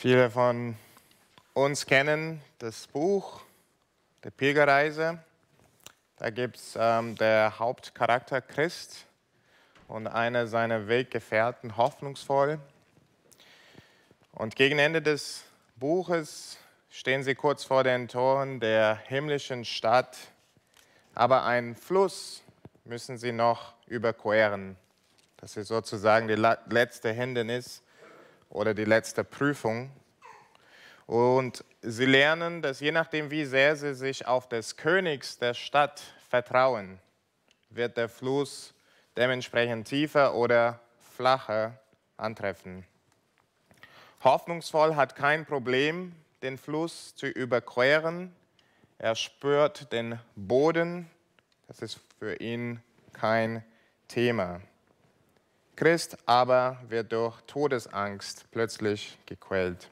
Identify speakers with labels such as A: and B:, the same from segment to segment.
A: Viele von uns kennen das Buch der Pilgerreise. Da gibt es ähm, der Hauptcharakter Christ und einer seiner Weggefährten hoffnungsvoll. Und gegen Ende des Buches stehen sie kurz vor den Toren der himmlischen Stadt, aber einen Fluss müssen sie noch überqueren. Das ist sozusagen die letzte Hindernis oder die letzte Prüfung. Und sie lernen, dass je nachdem, wie sehr sie sich auf des Königs der Stadt vertrauen, wird der Fluss dementsprechend tiefer oder flacher antreffen. Hoffnungsvoll hat kein Problem, den Fluss zu überqueren. Er spürt den Boden. Das ist für ihn kein Thema. Christ aber wird durch Todesangst plötzlich gequält.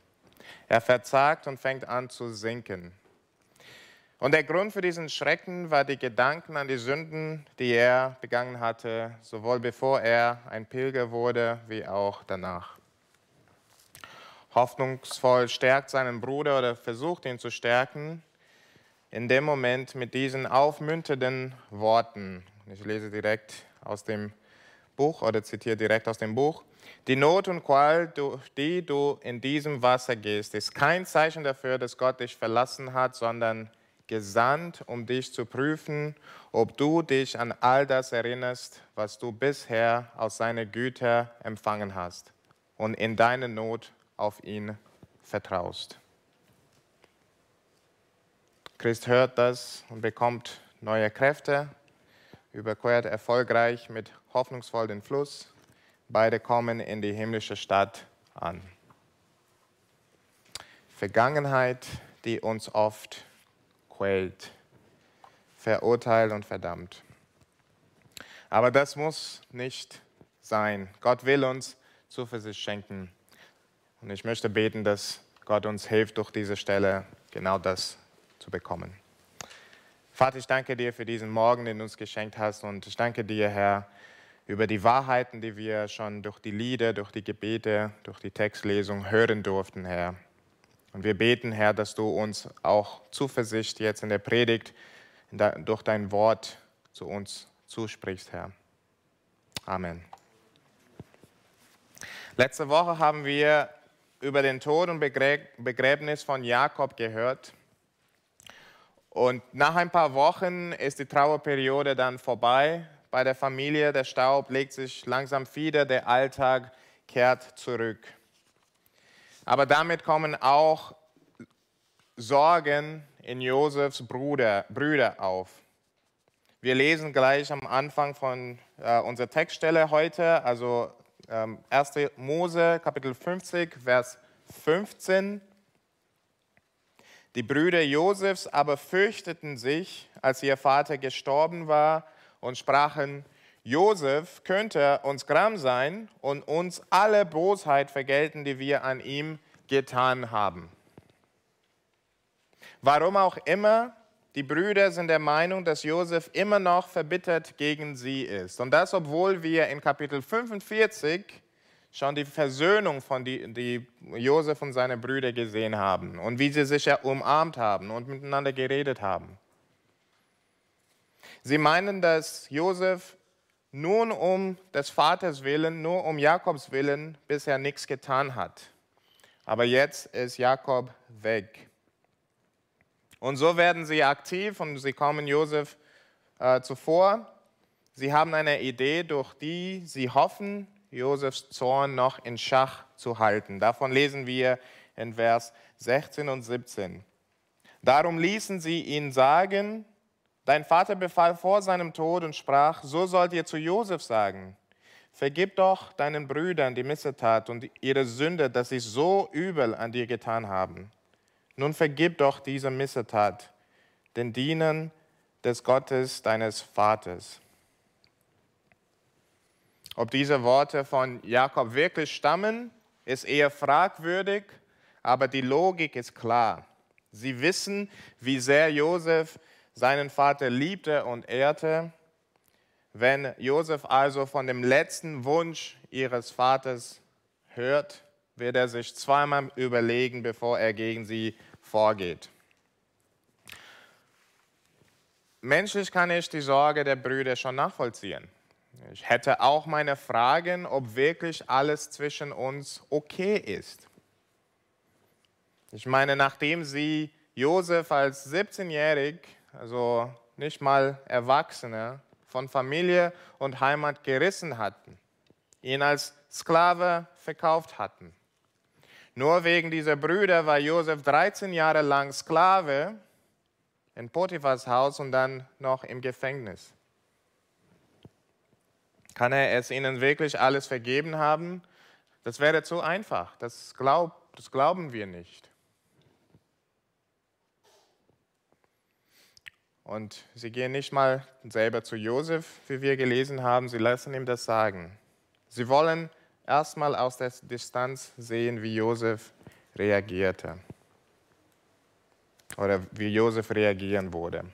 A: Er verzagt und fängt an zu sinken. Und der Grund für diesen Schrecken war die Gedanken an die Sünden, die er begangen hatte, sowohl bevor er ein Pilger wurde, wie auch danach. Hoffnungsvoll stärkt seinen Bruder oder versucht ihn zu stärken, in dem Moment mit diesen aufmünternden Worten. Ich lese direkt aus dem Buch oder zitiere direkt aus dem Buch. Die Not und Qual, durch die du in diesem Wasser gehst, ist kein Zeichen dafür, dass Gott dich verlassen hat, sondern gesandt, um dich zu prüfen, ob du dich an all das erinnerst, was du bisher aus seiner Güte empfangen hast und in deiner Not auf ihn vertraust. Christ hört das und bekommt neue Kräfte, überquert erfolgreich mit hoffnungsvoll den Fluss. Beide kommen in die himmlische Stadt an. Vergangenheit, die uns oft quält, verurteilt und verdammt. Aber das muss nicht sein. Gott will uns Zuversicht schenken. Und ich möchte beten, dass Gott uns hilft, durch diese Stelle genau das zu bekommen. Vater, ich danke dir für diesen Morgen, den du uns geschenkt hast. Und ich danke dir, Herr, über die Wahrheiten, die wir schon durch die Lieder, durch die Gebete, durch die Textlesung hören durften, Herr. Und wir beten, Herr, dass du uns auch Zuversicht jetzt in der Predigt durch dein Wort zu uns zusprichst, Herr. Amen. Letzte Woche haben wir über den Tod und Begräbnis von Jakob gehört. Und nach ein paar Wochen ist die Trauerperiode dann vorbei bei der Familie. Der Staub legt sich langsam wieder, der Alltag kehrt zurück. Aber damit kommen auch Sorgen in Josefs Bruder, Brüder auf. Wir lesen gleich am Anfang von äh, unserer Textstelle heute, also ähm, 1. Mose, Kapitel 50, Vers 15. Die Brüder Josefs aber fürchteten sich, als ihr Vater gestorben war, und sprachen, Josef könnte uns gram sein und uns alle Bosheit vergelten, die wir an ihm getan haben. Warum auch immer, die Brüder sind der Meinung, dass Josef immer noch verbittert gegen sie ist. Und das, obwohl wir in Kapitel 45 schon die Versöhnung von die, die Josef und seine Brüder gesehen haben und wie sie sich ja umarmt haben und miteinander geredet haben. Sie meinen, dass Josef nun um des Vaters willen, nur um Jakobs willen bisher nichts getan hat. Aber jetzt ist Jakob weg. Und so werden sie aktiv und sie kommen Josef äh, zuvor. Sie haben eine Idee, durch die sie hoffen, Josefs Zorn noch in Schach zu halten. Davon lesen wir in Vers 16 und 17. Darum ließen sie ihn sagen, Dein Vater befahl vor seinem Tod und sprach, so sollt ihr zu Josef sagen, vergib doch deinen Brüdern die Missetat und ihre Sünde, dass sie so übel an dir getan haben. Nun vergib doch diese Missetat, den Dienern des Gottes deines Vaters. Ob diese Worte von Jakob wirklich stammen, ist eher fragwürdig, aber die Logik ist klar. Sie wissen, wie sehr Josef seinen Vater liebte und ehrte. Wenn Josef also von dem letzten Wunsch ihres Vaters hört, wird er sich zweimal überlegen, bevor er gegen sie vorgeht. Menschlich kann ich die Sorge der Brüder schon nachvollziehen. Ich hätte auch meine Fragen, ob wirklich alles zwischen uns okay ist. Ich meine, nachdem sie Josef als 17-jährig, also nicht mal Erwachsener, von Familie und Heimat gerissen hatten, ihn als Sklave verkauft hatten. Nur wegen dieser Brüder war Josef 13 Jahre lang Sklave in Potiphas Haus und dann noch im Gefängnis. Kann er es ihnen wirklich alles vergeben haben? Das wäre zu einfach. Das, glaub, das glauben wir nicht. Und sie gehen nicht mal selber zu Josef, wie wir gelesen haben, sie lassen ihm das sagen. Sie wollen erstmal aus der Distanz sehen, wie Josef reagierte oder wie Josef reagieren würde.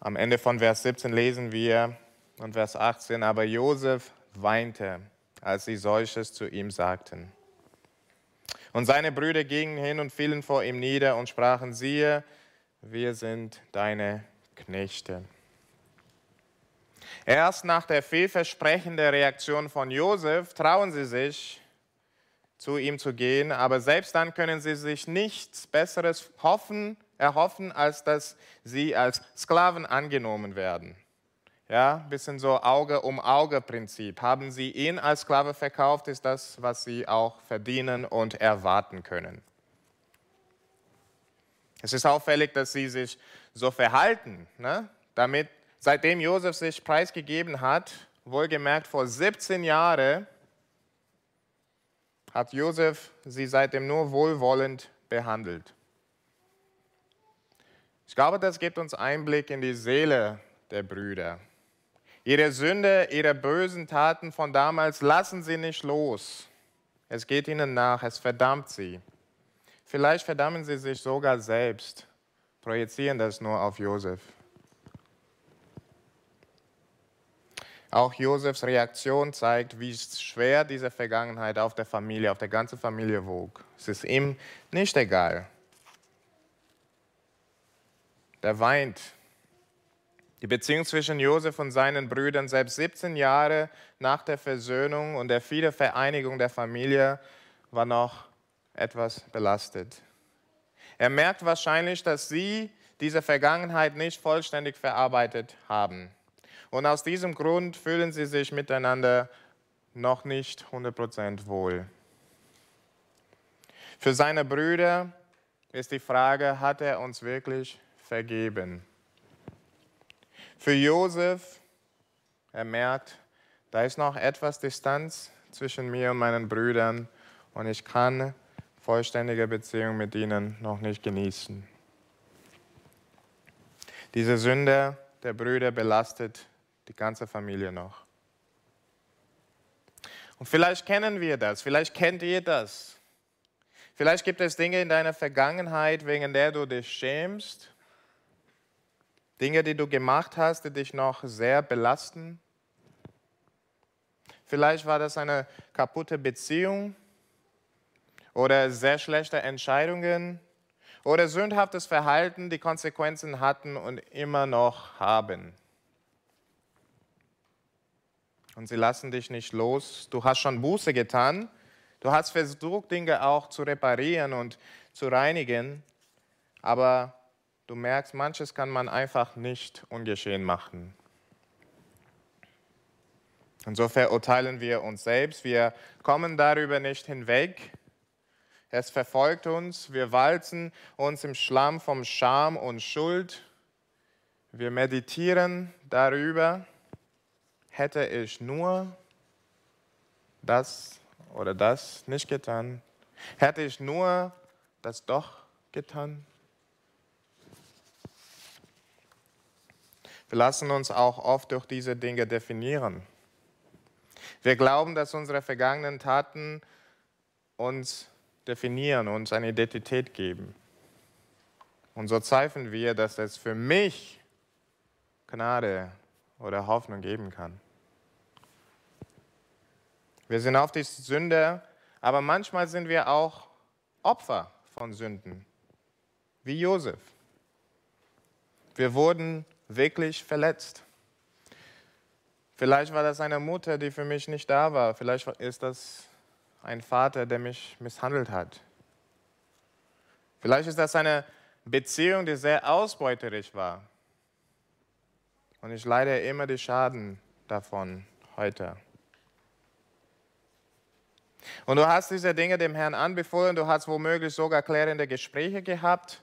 A: Am Ende von Vers 17 lesen wir und Vers 18, aber Josef weinte, als sie solches zu ihm sagten. Und seine Brüder gingen hin und fielen vor ihm nieder und sprachen, siehe, wir sind deine Knechte. Erst nach der vielversprechenden Reaktion von Josef trauen sie sich, zu ihm zu gehen, aber selbst dann können sie sich nichts Besseres hoffen, erhoffen, als dass sie als Sklaven angenommen werden. Ja, ein bisschen so Auge um Auge Prinzip. Haben sie ihn als Sklave verkauft, ist das, was sie auch verdienen und erwarten können. Es ist auffällig, dass sie sich so verhalten, ne? damit seitdem Josef sich preisgegeben hat, wohlgemerkt vor 17 Jahren, hat Josef sie seitdem nur wohlwollend behandelt. Ich glaube, das gibt uns Einblick in die Seele der Brüder. Ihre Sünde, ihre bösen Taten von damals lassen sie nicht los. Es geht ihnen nach, es verdammt sie. Vielleicht verdammen sie sich sogar selbst, projizieren das nur auf Josef. Auch Josefs Reaktion zeigt, wie schwer diese Vergangenheit auf der Familie, auf der ganzen Familie wog. Es ist ihm nicht egal. Der weint. Die Beziehung zwischen Josef und seinen Brüdern, selbst 17 Jahre nach der Versöhnung und der Wiedervereinigung der Familie, war noch etwas belastet. Er merkt wahrscheinlich, dass sie diese Vergangenheit nicht vollständig verarbeitet haben. Und aus diesem Grund fühlen sie sich miteinander noch nicht 100% wohl. Für seine Brüder ist die Frage, hat er uns wirklich vergeben? Für Josef, er merkt, da ist noch etwas Distanz zwischen mir und meinen Brüdern und ich kann vollständige Beziehung mit ihnen noch nicht genießen. Diese Sünde der Brüder belastet die ganze Familie noch. Und vielleicht kennen wir das, vielleicht kennt ihr das. Vielleicht gibt es Dinge in deiner Vergangenheit, wegen der du dich schämst. Dinge, die du gemacht hast, die dich noch sehr belasten. Vielleicht war das eine kaputte Beziehung oder sehr schlechte Entscheidungen oder sündhaftes Verhalten, die Konsequenzen hatten und immer noch haben. Und sie lassen dich nicht los. Du hast schon Buße getan. Du hast versucht, Dinge auch zu reparieren und zu reinigen. Aber du merkst, manches kann man einfach nicht ungeschehen machen. Und so verurteilen wir uns selbst. Wir kommen darüber nicht hinweg. Es verfolgt uns, wir walzen uns im Schlamm vom Scham und Schuld. Wir meditieren darüber, hätte ich nur das oder das nicht getan, hätte ich nur das doch getan. Wir lassen uns auch oft durch diese Dinge definieren. Wir glauben, dass unsere vergangenen Taten uns definieren, uns eine Identität geben. Und so zweifeln wir, dass es für mich Gnade oder Hoffnung geben kann. Wir sind auf die Sünde, aber manchmal sind wir auch Opfer von Sünden, wie Josef. Wir wurden wirklich verletzt. Vielleicht war das eine Mutter, die für mich nicht da war. Vielleicht ist das ein Vater, der mich misshandelt hat. Vielleicht ist das eine Beziehung, die sehr ausbeuterisch war. Und ich leide immer die Schaden davon heute. Und du hast diese Dinge dem Herrn anbefohlen, du hast womöglich sogar klärende Gespräche gehabt.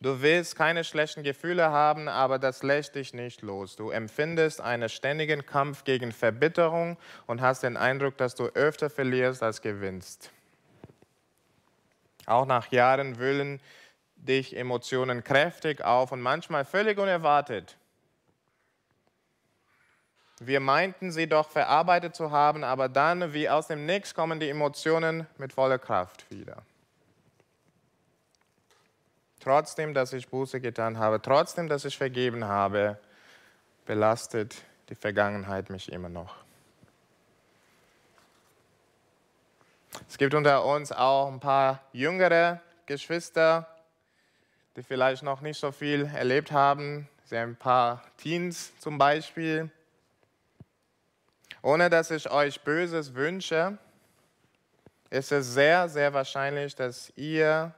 A: Du willst keine schlechten Gefühle haben, aber das lässt dich nicht los. Du empfindest einen ständigen Kampf gegen Verbitterung und hast den Eindruck, dass du öfter verlierst als gewinnst. Auch nach Jahren wühlen dich Emotionen kräftig auf und manchmal völlig unerwartet. Wir meinten sie doch verarbeitet zu haben, aber dann, wie aus dem Nichts, kommen die Emotionen mit voller Kraft wieder. Trotzdem, dass ich Buße getan habe, trotzdem, dass ich vergeben habe, belastet die Vergangenheit mich immer noch. Es gibt unter uns auch ein paar jüngere Geschwister, die vielleicht noch nicht so viel erlebt haben. Sie haben ein paar Teens zum Beispiel. Ohne dass ich euch Böses wünsche, ist es sehr, sehr wahrscheinlich, dass ihr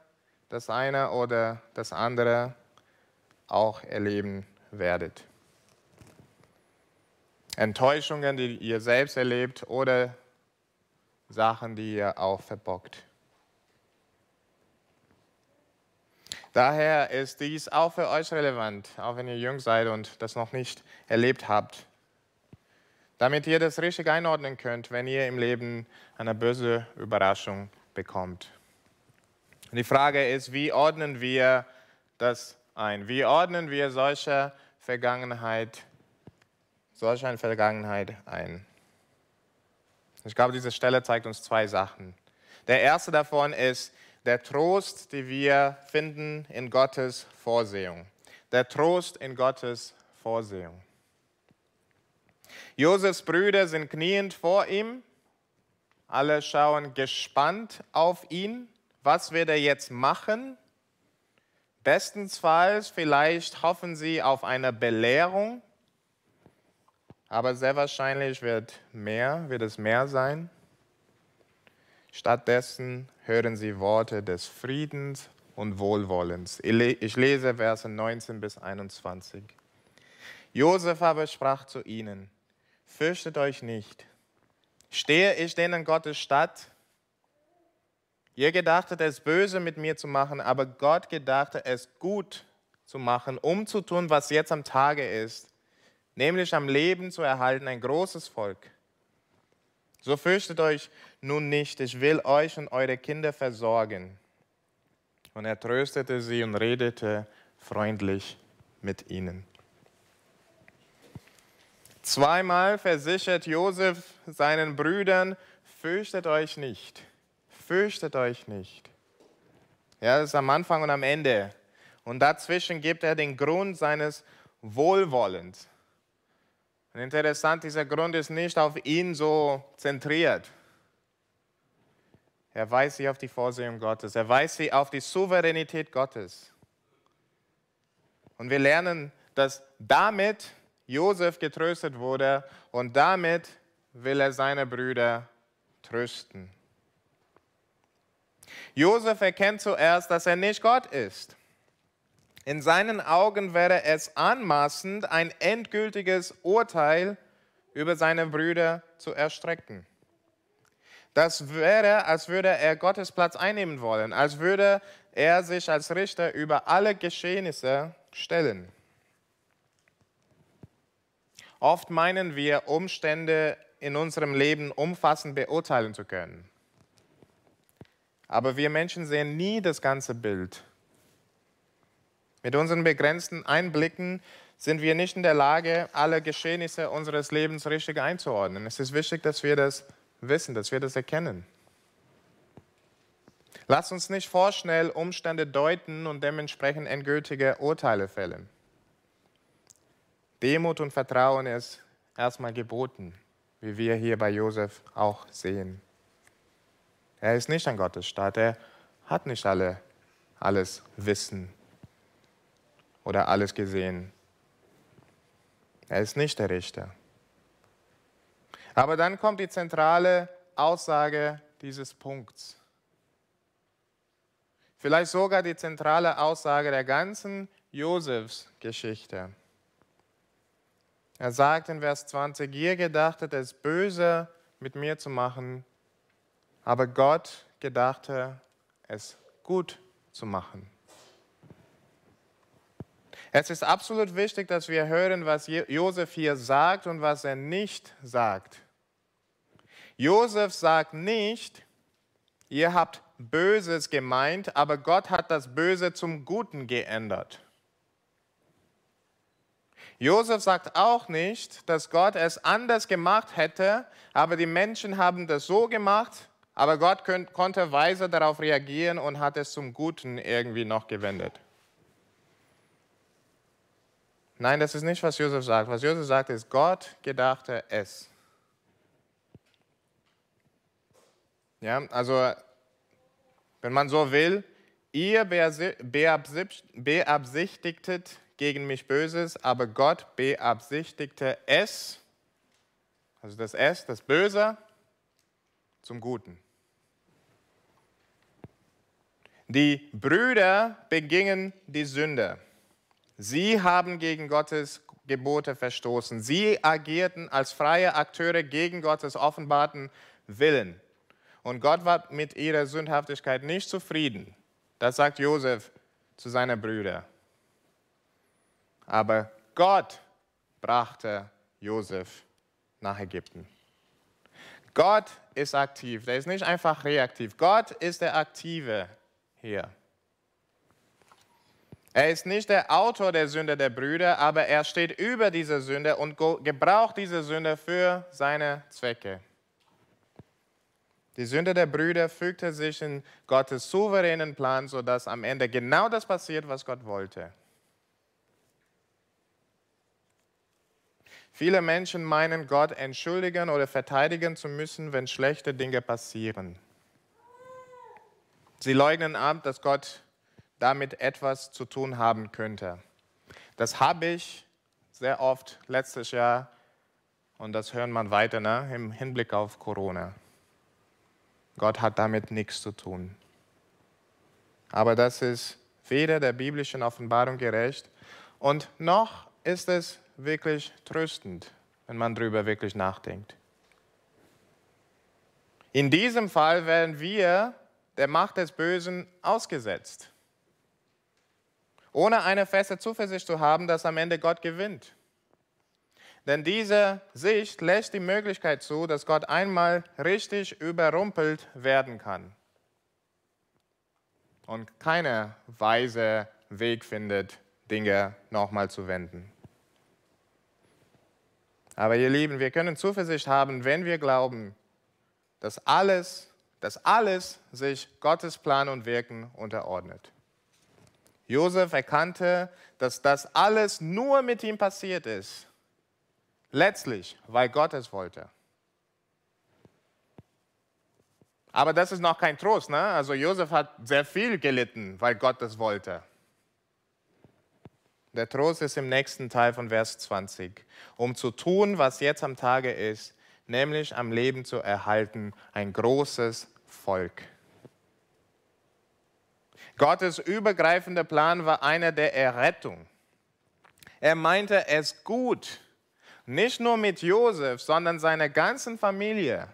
A: das eine oder das andere auch erleben werdet. Enttäuschungen, die ihr selbst erlebt oder Sachen, die ihr auch verbockt. Daher ist dies auch für euch relevant, auch wenn ihr jung seid und das noch nicht erlebt habt damit ihr das richtig einordnen könnt, wenn ihr im Leben eine böse Überraschung bekommt. Und die Frage ist, wie ordnen wir das ein? Wie ordnen wir solche Vergangenheit, solche Vergangenheit ein? Ich glaube, diese Stelle zeigt uns zwei Sachen. Der erste davon ist der Trost, den wir finden in Gottes Vorsehung. Der Trost in Gottes Vorsehung. Josefs Brüder sind kniend vor ihm. Alle schauen gespannt auf ihn. Was wird er jetzt machen? Bestenfalls vielleicht hoffen sie auf eine Belehrung, aber sehr wahrscheinlich wird mehr, wird es mehr sein. Stattdessen hören sie Worte des Friedens und Wohlwollens. Ich lese Verse 19 bis 21. Josef aber sprach zu ihnen, fürchtet euch nicht. Stehe ich denn in Gottes Stadt? Ihr gedachtet es böse mit mir zu machen, aber Gott gedachte es gut zu machen, um zu tun, was jetzt am Tage ist, nämlich am Leben zu erhalten, ein großes Volk. So fürchtet euch nun nicht, ich will euch und eure Kinder versorgen. Und er tröstete sie und redete freundlich mit ihnen. Zweimal versichert Josef seinen Brüdern, fürchtet euch nicht, fürchtet euch nicht. Ja, das ist am Anfang und am Ende. Und dazwischen gibt er den Grund seines Wohlwollens. Und interessant, dieser Grund ist nicht auf ihn so zentriert. Er weist sich auf die Vorsehung Gottes. Er weist sich auf die Souveränität Gottes. Und wir lernen, dass damit Josef getröstet wurde und damit will er seine Brüder trösten. Josef erkennt zuerst, dass er nicht Gott ist. In seinen Augen wäre es anmaßend, ein endgültiges Urteil über seine Brüder zu erstrecken. Das wäre, als würde er Gottes Platz einnehmen wollen, als würde er sich als Richter über alle Geschehnisse stellen. Oft meinen wir, Umstände in unserem Leben umfassend beurteilen zu können. Aber wir Menschen sehen nie das ganze Bild. Mit unseren begrenzten Einblicken sind wir nicht in der Lage, alle Geschehnisse unseres Lebens richtig einzuordnen. Es ist wichtig, dass wir das wissen, dass wir das erkennen. Lass uns nicht vorschnell Umstände deuten und dementsprechend endgültige Urteile fällen. Demut und Vertrauen ist erstmal geboten. wie wir hier bei Josef auch sehen. Er ist nicht ein Gottesstaat, er hat nicht alle, alles Wissen oder alles gesehen. Er ist nicht der Richter. Aber dann kommt die zentrale Aussage dieses Punkts. Vielleicht sogar die zentrale Aussage der ganzen Josefs Geschichte. Er sagt in Vers 20, ihr gedachtet es böse mit mir zu machen, aber Gott gedachte es gut zu machen. Es ist absolut wichtig, dass wir hören, was Josef hier sagt und was er nicht sagt. Josef sagt nicht, ihr habt Böses gemeint, aber Gott hat das Böse zum Guten geändert. Josef sagt auch nicht, dass Gott es anders gemacht hätte, aber die Menschen haben das so gemacht, aber Gott konnte weise darauf reagieren und hat es zum Guten irgendwie noch gewendet. Nein, das ist nicht, was Josef sagt. Was Josef sagt, ist, Gott gedachte es. Ja, also, wenn man so will, ihr beabsichtigtet gegen mich Böses, aber Gott beabsichtigte es, also das Es, das Böse, zum Guten. Die Brüder begingen die Sünde. Sie haben gegen Gottes Gebote verstoßen. Sie agierten als freie Akteure gegen Gottes offenbarten Willen. Und Gott war mit ihrer Sündhaftigkeit nicht zufrieden. Das sagt Josef zu seinen Brüdern. Aber Gott brachte Josef nach Ägypten. Gott ist aktiv, der ist nicht einfach reaktiv. Gott ist der Aktive hier. Er ist nicht der Autor der Sünde der Brüder, aber er steht über diese Sünde und gebraucht diese Sünde für seine Zwecke. Die Sünde der Brüder fügte sich in Gottes souveränen Plan, sodass am Ende genau das passiert, was Gott wollte. Viele Menschen meinen, Gott entschuldigen oder verteidigen zu müssen, wenn schlechte Dinge passieren. Sie leugnen ab, dass Gott damit etwas zu tun haben könnte. Das habe ich sehr oft letztes Jahr und das hören man weiter ne, im Hinblick auf Corona. Gott hat damit nichts zu tun. Aber das ist weder der biblischen Offenbarung gerecht und noch ist es wirklich tröstend, wenn man darüber wirklich nachdenkt. In diesem Fall werden wir der Macht des Bösen ausgesetzt, ohne eine feste Zuversicht zu haben, dass am Ende Gott gewinnt. Denn diese Sicht lässt die Möglichkeit zu, dass Gott einmal richtig überrumpelt werden kann und keiner weise Weg findet, Dinge nochmal zu wenden. Aber ihr Lieben, wir können Zuversicht haben, wenn wir glauben, dass alles, dass alles sich Gottes Plan und Wirken unterordnet. Josef erkannte, dass das alles nur mit ihm passiert ist. Letztlich, weil Gott es wollte. Aber das ist noch kein Trost. Ne? Also Josef hat sehr viel gelitten, weil Gott es wollte. Der Trost ist im nächsten Teil von Vers 20. Um zu tun, was jetzt am Tage ist, nämlich am Leben zu erhalten, ein großes Volk. Gottes übergreifender Plan war einer der Errettung. Er meinte es gut, nicht nur mit Josef, sondern seiner ganzen Familie.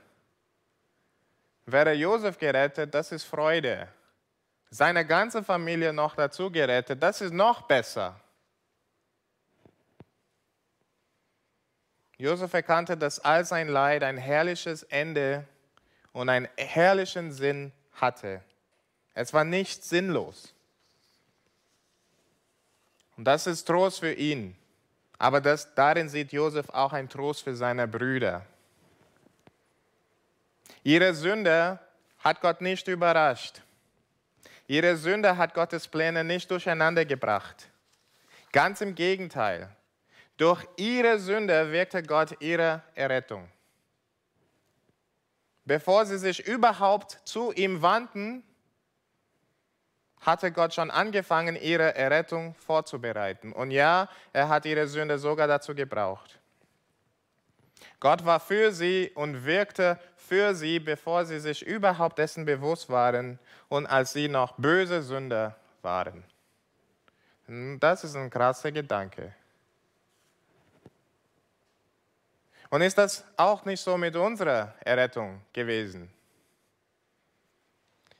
A: Wäre Josef gerettet, das ist Freude. Seine ganze Familie noch dazu gerettet, das ist noch besser. Josef erkannte, dass all sein Leid ein herrliches Ende und einen herrlichen Sinn hatte. Es war nicht sinnlos. Und das ist Trost für ihn. Aber das, darin sieht Josef auch einen Trost für seine Brüder. Ihre Sünde hat Gott nicht überrascht. Ihre Sünde hat Gottes Pläne nicht durcheinander gebracht. Ganz im Gegenteil. Durch ihre Sünde wirkte Gott ihre Errettung. bevor sie sich überhaupt zu ihm wandten, hatte Gott schon angefangen, ihre Errettung vorzubereiten. Und ja, er hat ihre Sünde sogar dazu gebraucht. Gott war für sie und wirkte für sie, bevor sie sich überhaupt dessen bewusst waren und als sie noch böse Sünder waren. Das ist ein krasser Gedanke. Und ist das auch nicht so mit unserer Errettung gewesen?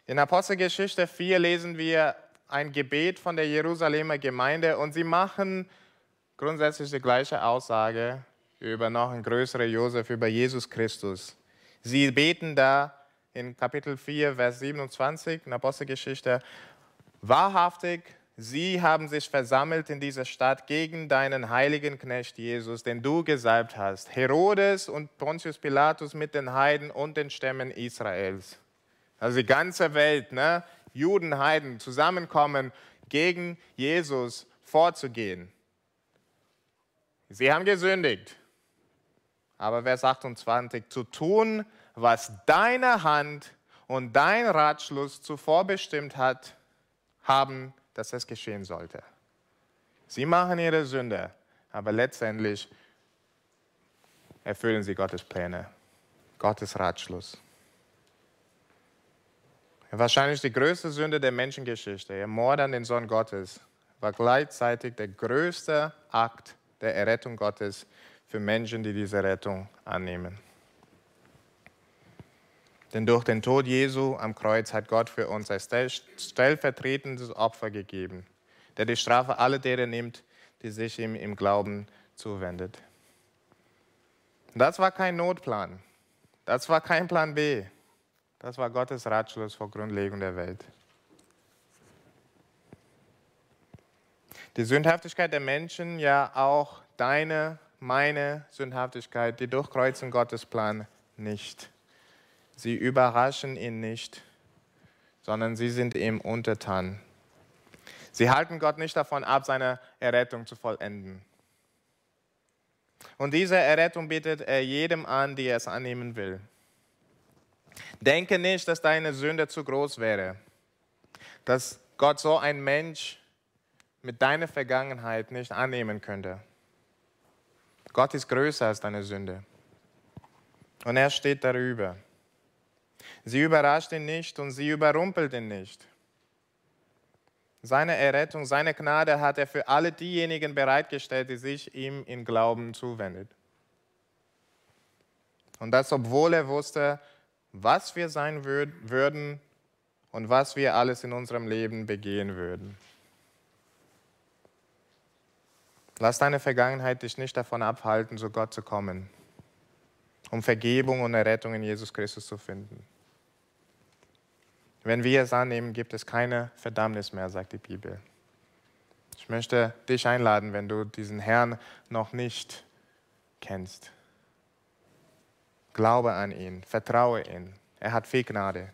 A: In Apostelgeschichte 4 lesen wir ein Gebet von der Jerusalemer Gemeinde und sie machen grundsätzlich die gleiche Aussage über noch einen größeren Josef, über Jesus Christus. Sie beten da in Kapitel 4, Vers 27 in Apostelgeschichte, wahrhaftig, Sie haben sich versammelt in dieser Stadt gegen deinen heiligen Knecht Jesus, den du gesalbt hast, Herodes und Pontius Pilatus mit den Heiden und den Stämmen Israels. Also die ganze Welt, ne? Juden, Heiden zusammenkommen, gegen Jesus vorzugehen. Sie haben gesündigt. Aber Vers 28, zu tun, was deine Hand und dein Ratschluss zuvor bestimmt hat, haben dass es geschehen sollte. Sie machen ihre Sünde, aber letztendlich erfüllen sie Gottes Pläne, Gottes Ratschluss. Wahrscheinlich die größte Sünde der Menschengeschichte, ihr Mord an den Sohn Gottes, war gleichzeitig der größte Akt der Errettung Gottes für Menschen, die diese Rettung annehmen. Denn durch den Tod Jesu am Kreuz hat Gott für uns ein stellvertretendes Opfer gegeben, der die Strafe aller derer nimmt, die sich ihm im Glauben zuwendet. Das war kein Notplan. Das war kein Plan B. Das war Gottes Ratschluss vor Grundlegung der Welt. Die Sündhaftigkeit der Menschen, ja auch deine, meine Sündhaftigkeit, die durchkreuzen Gottes Plan nicht. Sie überraschen ihn nicht, sondern sie sind ihm untertan. Sie halten Gott nicht davon ab, seine Errettung zu vollenden. Und diese Errettung bietet er jedem an, der es annehmen will. Denke nicht, dass deine Sünde zu groß wäre, dass Gott so ein Mensch mit deiner Vergangenheit nicht annehmen könnte. Gott ist größer als deine Sünde. Und er steht darüber. Sie überrascht ihn nicht und sie überrumpelt ihn nicht. Seine Errettung, seine Gnade hat er für alle diejenigen bereitgestellt, die sich ihm in Glauben zuwendet. Und das, obwohl er wusste, was wir sein würden und was wir alles in unserem Leben begehen würden. Lass deine Vergangenheit dich nicht davon abhalten, zu Gott zu kommen, um Vergebung und Errettung in Jesus Christus zu finden. Wenn wir es annehmen, gibt es keine Verdammnis mehr, sagt die Bibel. Ich möchte dich einladen, wenn du diesen Herrn noch nicht kennst. Glaube an ihn, vertraue ihn. Er hat viel Gnade.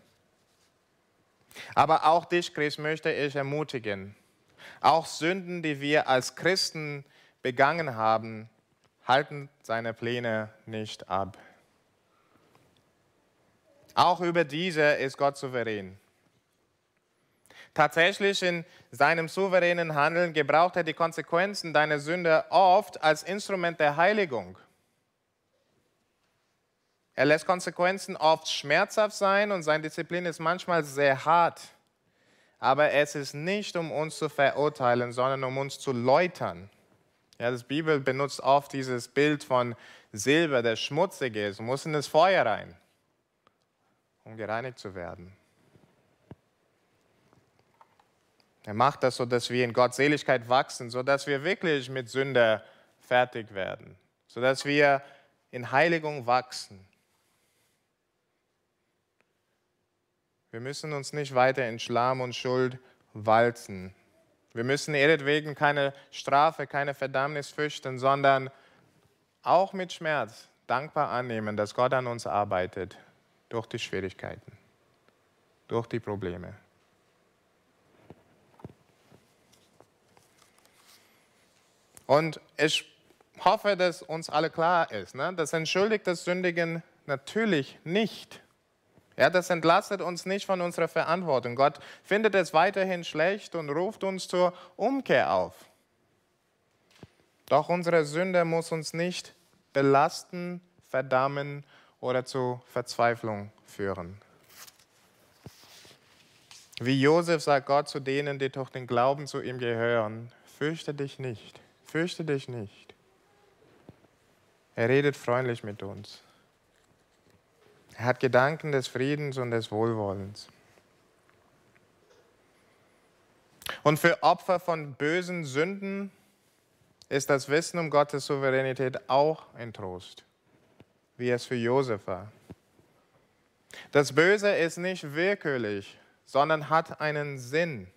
A: Aber auch dich, Christ, möchte ich ermutigen. Auch Sünden, die wir als Christen begangen haben, halten seine Pläne nicht ab. Auch über diese ist Gott souverän. Tatsächlich in seinem souveränen Handeln gebraucht er die Konsequenzen deiner Sünde oft als Instrument der Heiligung. Er lässt Konsequenzen oft schmerzhaft sein und seine Disziplin ist manchmal sehr hart. Aber es ist nicht, um uns zu verurteilen, sondern um uns zu läutern. Ja, das Bibel benutzt oft dieses Bild von Silber, der schmutzig ist, muss in das Feuer rein um gereinigt zu werden. Er macht das so, dass wir in Gottseligkeit wachsen, sodass wir wirklich mit Sünde fertig werden, sodass wir in Heiligung wachsen. Wir müssen uns nicht weiter in Schlamm und Schuld walzen. Wir müssen ihretwegen keine Strafe, keine Verdammnis fürchten, sondern auch mit Schmerz dankbar annehmen, dass Gott an uns arbeitet durch die Schwierigkeiten, durch die Probleme. Und ich hoffe, dass uns alle klar ist, ne? das entschuldigt das Sündigen natürlich nicht Ja, das entlastet uns nicht von unserer Verantwortung. Gott findet es weiterhin schlecht und ruft uns zur Umkehr auf. Doch unsere Sünde muss uns nicht belasten, verdammen oder zu Verzweiflung führen. Wie Josef sagt Gott zu denen, die durch den Glauben zu ihm gehören, fürchte dich nicht, fürchte dich nicht. Er redet freundlich mit uns. Er hat Gedanken des Friedens und des Wohlwollens. Und für Opfer von bösen Sünden ist das Wissen um Gottes Souveränität auch ein Trost, wie es für Josef war. Das Böse ist nicht willkürlich, sondern hat einen Sinn.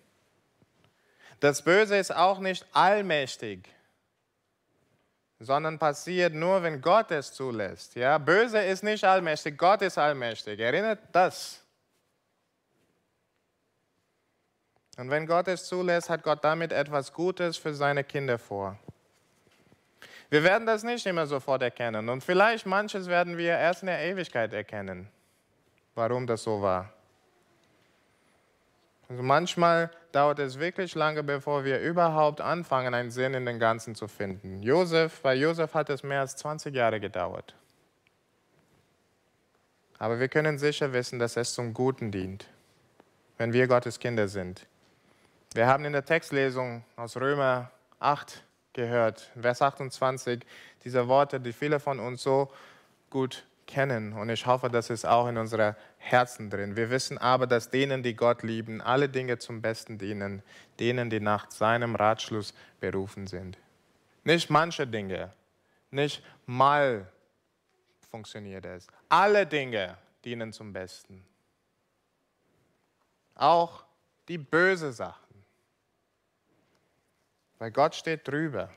A: Das Böse ist auch nicht allmächtig, sondern passiert nur, wenn Gott es zulässt. Ja, böse ist nicht allmächtig, Gott ist allmächtig. Erinnert das. Und wenn Gott es zulässt, hat Gott damit etwas Gutes für seine Kinder vor. Wir werden das nicht immer sofort erkennen und vielleicht manches werden wir erst in der Ewigkeit erkennen, warum das so war. Also manchmal dauert es wirklich lange, bevor wir überhaupt anfangen, einen Sinn in den Ganzen zu finden. Josef, bei Josef hat es mehr als 20 Jahre gedauert. Aber wir können sicher wissen, dass es zum Guten dient, wenn wir Gottes Kinder sind. Wir haben in der Textlesung aus Römer 8 gehört, Vers 28, diese Worte, die viele von uns so gut kennen. Und ich hoffe, das ist auch in unseren Herzen drin. Wir wissen aber, dass denen, die Gott lieben, alle Dinge zum Besten dienen, denen, die nach seinem Ratschluss berufen sind. Nicht manche Dinge, nicht mal funktioniert es. Alle Dinge dienen zum Besten. Auch die böse Sachen. Weil Gott steht drüber.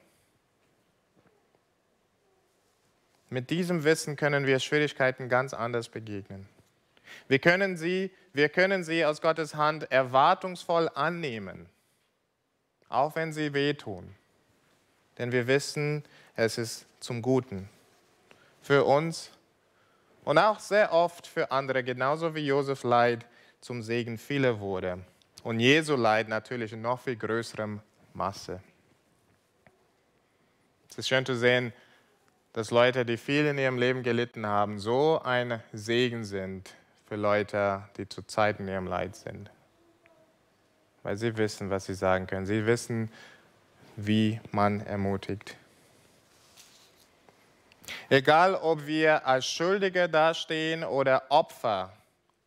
A: Mit diesem Wissen können wir Schwierigkeiten ganz anders begegnen. Wir können sie, wir können sie aus Gottes Hand erwartungsvoll annehmen, auch wenn sie wehtun. Denn wir wissen, es ist zum Guten. Für uns und auch sehr oft für andere, genauso wie Josef Leid zum Segen vieler wurde. Und Jesu Leid natürlich in noch viel größerem Maße. Es ist schön zu sehen, dass Leute, die viel in ihrem Leben gelitten haben, so ein Segen sind für Leute, die zu Zeit in ihrem Leid sind. Weil sie wissen, was sie sagen können. Sie wissen, wie man ermutigt. Egal, ob wir als Schuldige dastehen oder Opfer.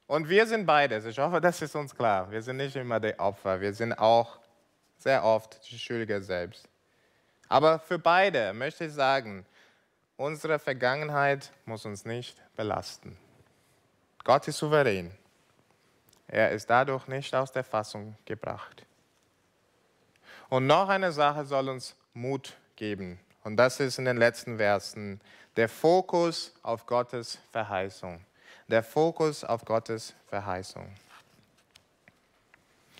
A: Und wir sind beides. Ich hoffe, das ist uns klar. Wir sind nicht immer die Opfer. Wir sind auch sehr oft die Schuldige selbst. Aber für beide möchte ich sagen, Unsere Vergangenheit muss uns nicht belasten. Gott ist souverän. Er ist dadurch nicht aus der Fassung gebracht. Und noch eine Sache soll uns Mut geben. Und das ist in den letzten Versen der Fokus auf Gottes Verheißung. Der Fokus auf Gottes Verheißung.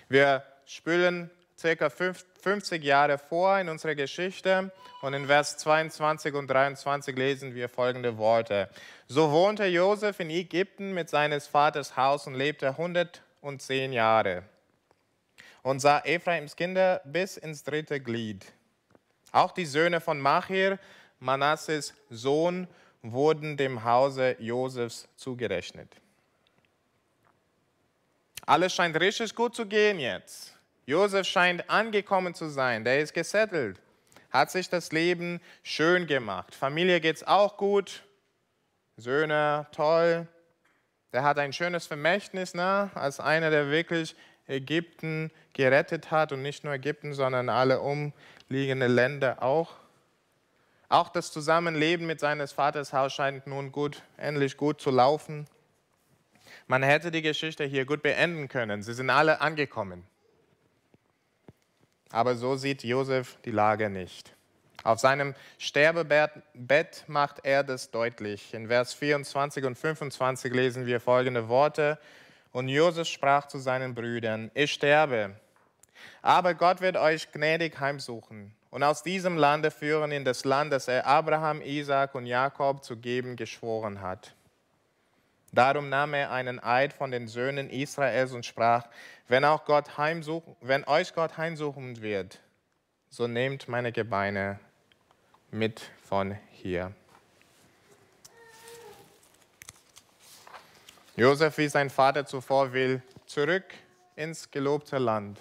A: Wir spülen circa 50 Jahre vor in unserer Geschichte und in Vers 22 und 23 lesen wir folgende Worte. So wohnte Josef in Ägypten mit seines Vaters Haus und lebte 110 Jahre und sah Ephraims Kinder bis ins dritte Glied. Auch die Söhne von Machir, Manasses Sohn, wurden dem Hause Josefs zugerechnet. Alles scheint richtig gut zu gehen jetzt. Josef scheint angekommen zu sein, der ist gesettelt, hat sich das Leben schön gemacht. Familie geht es auch gut, Söhne toll. Der hat ein schönes Vermächtnis ne? als einer, der wirklich Ägypten gerettet hat und nicht nur Ägypten, sondern alle umliegenden Länder auch. Auch das Zusammenleben mit seines Vaters Haus scheint nun gut, endlich gut zu laufen. Man hätte die Geschichte hier gut beenden können. Sie sind alle angekommen. Aber so sieht Josef die Lage nicht. Auf seinem Sterbebett macht er das deutlich. In Vers 24 und 25 lesen wir folgende Worte. Und Josef sprach zu seinen Brüdern, ich sterbe, aber Gott wird euch gnädig heimsuchen und aus diesem Lande führen in das Land, das er Abraham, Isaac und Jakob zu geben geschworen hat. Darum nahm er einen Eid von den Söhnen Israels und sprach, wenn, auch Gott heimsuchen, wenn euch Gott heimsuchen wird, so nehmt meine Gebeine mit von hier. Josef, wie sein Vater zuvor will, zurück ins gelobte Land.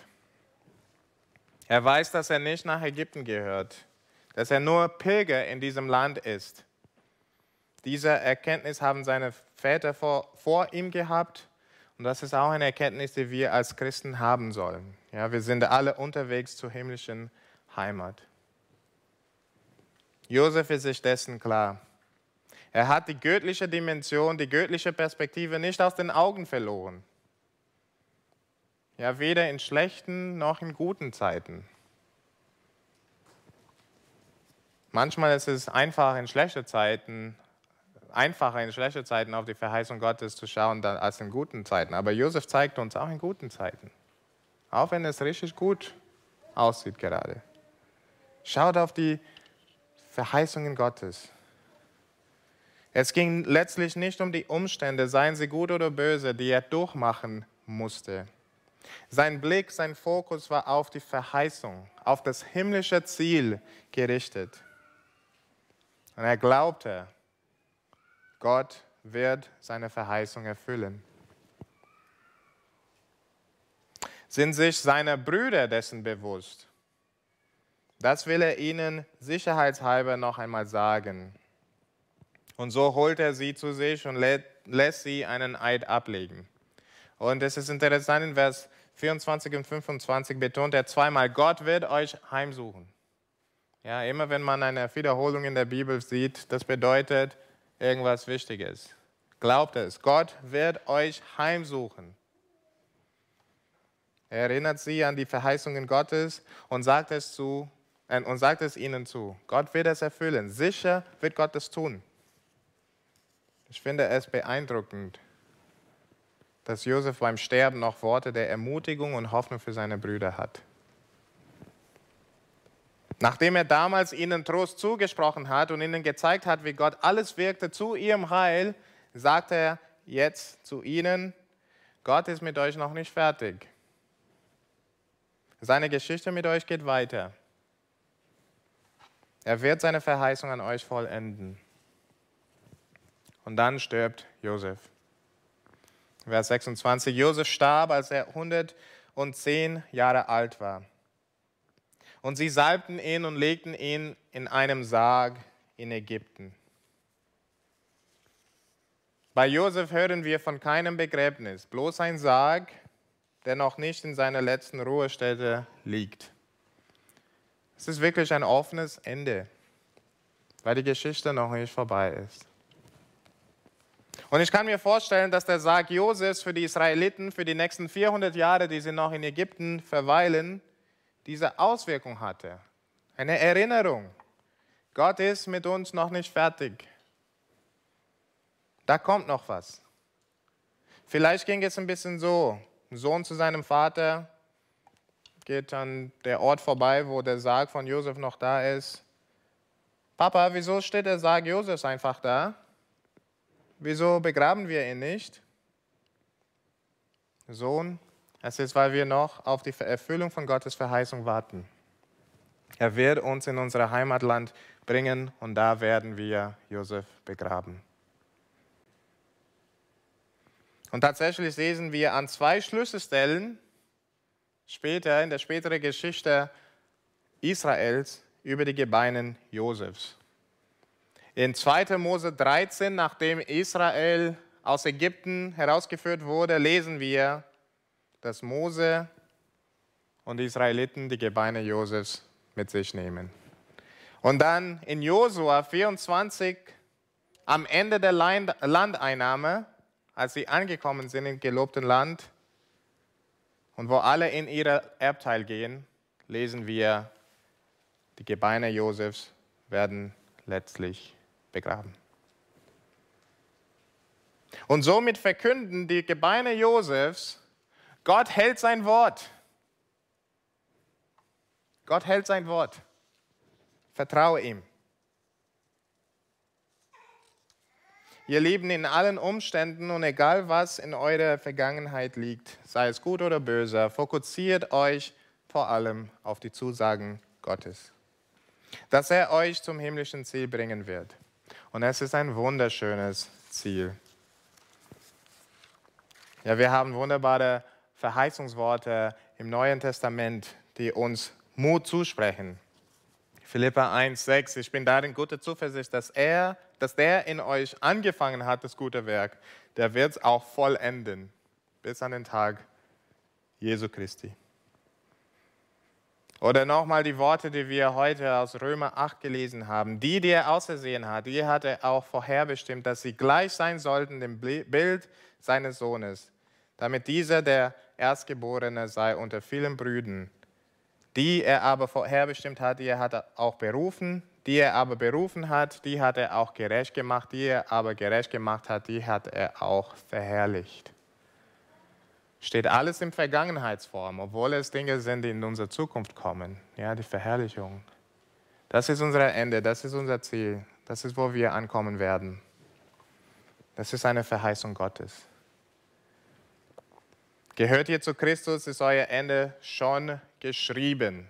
A: Er weiß, dass er nicht nach Ägypten gehört, dass er nur Pilger in diesem Land ist. Diese Erkenntnis haben seine Väter vor, vor ihm gehabt und das ist auch eine Erkenntnis, die wir als Christen haben sollen. Ja, wir sind alle unterwegs zur himmlischen Heimat. Josef ist sich dessen klar. Er hat die göttliche Dimension, die göttliche Perspektive nicht aus den Augen verloren. Ja, weder in schlechten noch in guten Zeiten. Manchmal ist es einfach in schlechten Zeiten, einfacher in schlechten Zeiten auf die Verheißung Gottes zu schauen als in guten Zeiten. Aber Josef zeigt uns auch in guten Zeiten. Auch wenn es richtig gut aussieht gerade. Schaut auf die Verheißungen Gottes. Es ging letztlich nicht um die Umstände, seien sie gut oder böse, die er durchmachen musste. Sein Blick, sein Fokus war auf die Verheißung, auf das himmlische Ziel gerichtet. Und er glaubte, Gott wird seine Verheißung erfüllen. Sind sich seine Brüder dessen bewusst? Das will er ihnen sicherheitshalber noch einmal sagen. Und so holt er sie zu sich und lässt sie einen Eid ablegen. Und es ist interessant, in Vers 24 und 25 betont er zweimal, Gott wird euch heimsuchen. Ja, immer wenn man eine Wiederholung in der Bibel sieht, das bedeutet irgendwas Wichtiges. Glaubt es, Gott wird euch heimsuchen. Er erinnert sie an die Verheißungen Gottes und sagt es, zu, äh, und sagt es ihnen zu. Gott wird es erfüllen. Sicher wird Gott es tun. Ich finde es beeindruckend, dass Josef beim Sterben noch Worte der Ermutigung und Hoffnung für seine Brüder hat. Nachdem er damals ihnen Trost zugesprochen hat und ihnen gezeigt hat, wie Gott alles wirkte zu ihrem Heil, sagt er jetzt zu ihnen, Gott ist mit euch noch nicht fertig. Seine Geschichte mit euch geht weiter. Er wird seine Verheißung an euch vollenden. Und dann stirbt Josef. Vers 26. Josef starb, als er 110 Jahre alt war. Und sie salbten ihn und legten ihn in einem Sarg in Ägypten. Bei Josef hören wir von keinem Begräbnis, bloß ein Sarg, der noch nicht in seiner letzten Ruhestätte liegt. Es ist wirklich ein offenes Ende, weil die Geschichte noch nicht vorbei ist. Und ich kann mir vorstellen, dass der Sarg Josefs für die Israeliten für die nächsten 400 Jahre, die sie noch in Ägypten verweilen, diese Auswirkung hatte. Eine Erinnerung. Gott ist mit uns noch nicht fertig. Da kommt noch was. Vielleicht ging es ein bisschen so. Ein Sohn zu seinem Vater geht an der Ort vorbei, wo der Sarg von Josef noch da ist. Papa, wieso steht der Sarg Josefs einfach da? Wieso begraben wir ihn nicht? Sohn, es ist, weil wir noch auf die Erfüllung von Gottes Verheißung warten. Er wird uns in unser Heimatland bringen und da werden wir Josef begraben. Und tatsächlich lesen wir an zwei Schlüsselstellen später in der späteren Geschichte Israels über die Gebeinen Josefs. In 2. Mose 13, nachdem Israel aus Ägypten herausgeführt wurde, lesen wir, dass Mose und die Israeliten die Gebeine Josefs mit sich nehmen. Und dann in Josua 24, am Ende der Landeinnahme, als sie angekommen sind im gelobten Land und wo alle in ihre Erbteil gehen, lesen wir, die Gebeine Josefs werden letztlich begraben. Und somit verkünden die Gebeine Josefs, Gott hält sein Wort. Gott hält sein Wort. Vertraue ihm. ihr Lieben, in allen Umständen und egal was in eurer Vergangenheit liegt, sei es gut oder böse, fokussiert euch vor allem auf die Zusagen Gottes, dass er euch zum himmlischen Ziel bringen wird. Und es ist ein wunderschönes Ziel. Ja, wir haben wunderbare Verheißungsworte im Neuen Testament, die uns Mut zusprechen. Philippa 1,6, ich bin darin gute Zuversicht, dass er, dass der in euch angefangen hat, das gute Werk, der wird es auch vollenden, bis an den Tag Jesu Christi. Oder nochmal die Worte, die wir heute aus Römer 8 gelesen haben. Die, die er ausersehen hat, die hat er auch vorherbestimmt, dass sie gleich sein sollten dem Bild seines Sohnes, damit dieser der Erstgeborene sei unter vielen Brüdern. Die er aber vorherbestimmt hat, die er hat auch berufen, die er aber berufen hat, die hat er auch gerecht gemacht, die er aber gerecht gemacht hat, die hat er auch verherrlicht. Steht alles in Vergangenheitsform, obwohl es Dinge sind, die in unsere Zukunft kommen. Ja, die Verherrlichung. Das ist unser Ende, das ist unser Ziel, das ist, wo wir ankommen werden. Das ist eine Verheißung Gottes. Gehört ihr zu Christus, ist euer Ende schon geschrieben.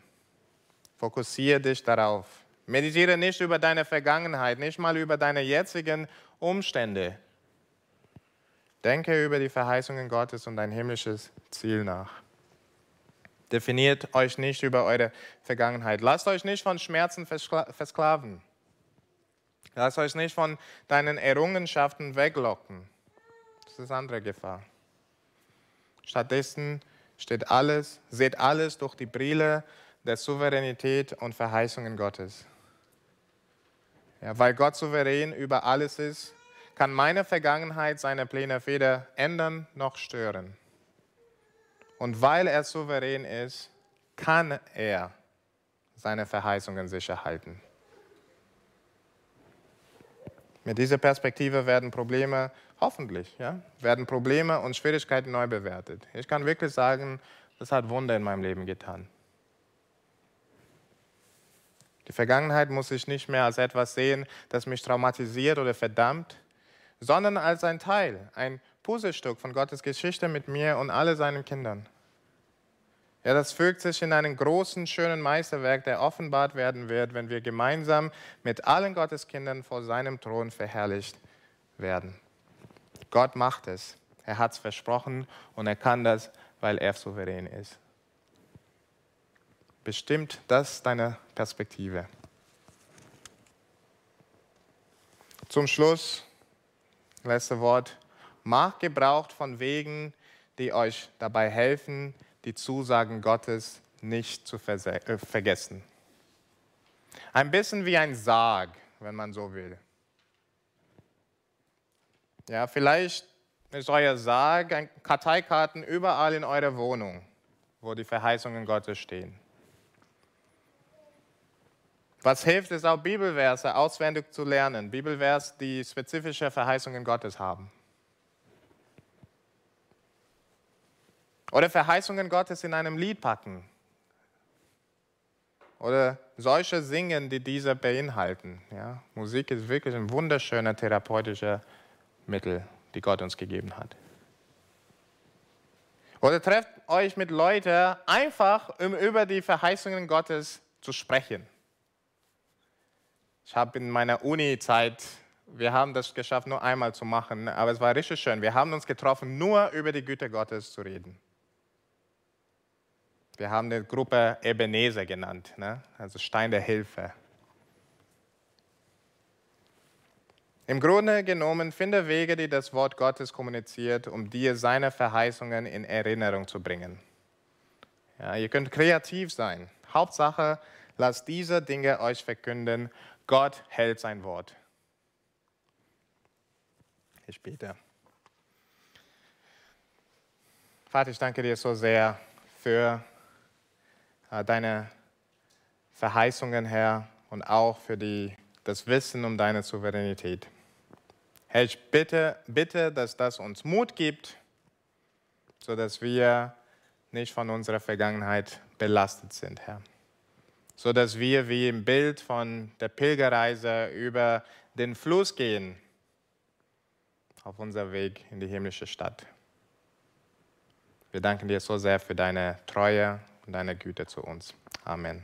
A: Fokussiere dich darauf. Meditiere nicht über deine Vergangenheit, nicht mal über deine jetzigen Umstände. Denke über die Verheißungen Gottes und dein himmlisches Ziel nach. Definiert euch nicht über eure Vergangenheit. Lasst euch nicht von Schmerzen versklaven. Lasst euch nicht von deinen Errungenschaften weglocken. Das ist andere Gefahr. Stattdessen steht alles, seht alles durch die Brille der Souveränität und Verheißungen Gottes. Ja, weil Gott souverän über alles ist, kann meine Vergangenheit seine Pläne weder ändern noch stören. Und weil er souverän ist, kann er seine Verheißungen sicher halten. Mit dieser Perspektive werden Probleme hoffentlich, ja, werden Probleme und Schwierigkeiten neu bewertet. Ich kann wirklich sagen, das hat Wunder in meinem Leben getan. Die Vergangenheit muss ich nicht mehr als etwas sehen, das mich traumatisiert oder verdammt, sondern als ein Teil, ein Puzzlestück von Gottes Geschichte mit mir und all seinen Kindern. Ja, das fügt sich in einen großen, schönen Meisterwerk, der offenbart werden wird, wenn wir gemeinsam mit allen Gotteskindern vor seinem Thron verherrlicht werden. Gott macht es. Er hat es versprochen und er kann das, weil er souverän ist. Bestimmt das deine Perspektive. Zum Schluss, letzte Wort. Macht Gebrauch von Wegen, die euch dabei helfen, die Zusagen Gottes nicht zu äh, vergessen. Ein bisschen wie ein Sarg, wenn man so will. Ja, vielleicht ist euer Sarg Karteikarten überall in eurer Wohnung, wo die Verheißungen Gottes stehen. Was hilft es auch, Bibelverse auswendig zu lernen? Bibelverse, die spezifische Verheißungen Gottes haben. Oder Verheißungen Gottes in einem Lied packen. Oder solche singen, die diese beinhalten. Ja? Musik ist wirklich ein wunderschöner therapeutischer Mittel, die Gott uns gegeben hat. Oder trefft euch mit Leuten einfach, um über die Verheißungen Gottes zu sprechen. Ich habe in meiner Uni-Zeit, wir haben das geschafft, nur einmal zu machen, aber es war richtig schön. Wir haben uns getroffen, nur über die Güte Gottes zu reden. Wir haben die Gruppe Ebenezer genannt, ne? also Stein der Hilfe. Im Grunde genommen finde Wege, die das Wort Gottes kommuniziert, um dir seine Verheißungen in Erinnerung zu bringen. Ja, ihr könnt kreativ sein. Hauptsache, lasst diese Dinge euch verkünden. Gott hält sein Wort. Ich bete. Vater, ich danke dir so sehr für äh, deine Verheißungen, Herr, und auch für die, das Wissen um deine Souveränität. Herr, ich bitte, bitte, dass das uns Mut gibt, sodass wir nicht von unserer Vergangenheit belastet sind, Herr. Sodass wir wie im Bild von der Pilgerreise über den Fluss gehen auf unser Weg in die himmlische Stadt. Wir danken dir so sehr für deine Treue und deine Güte zu uns. Amen.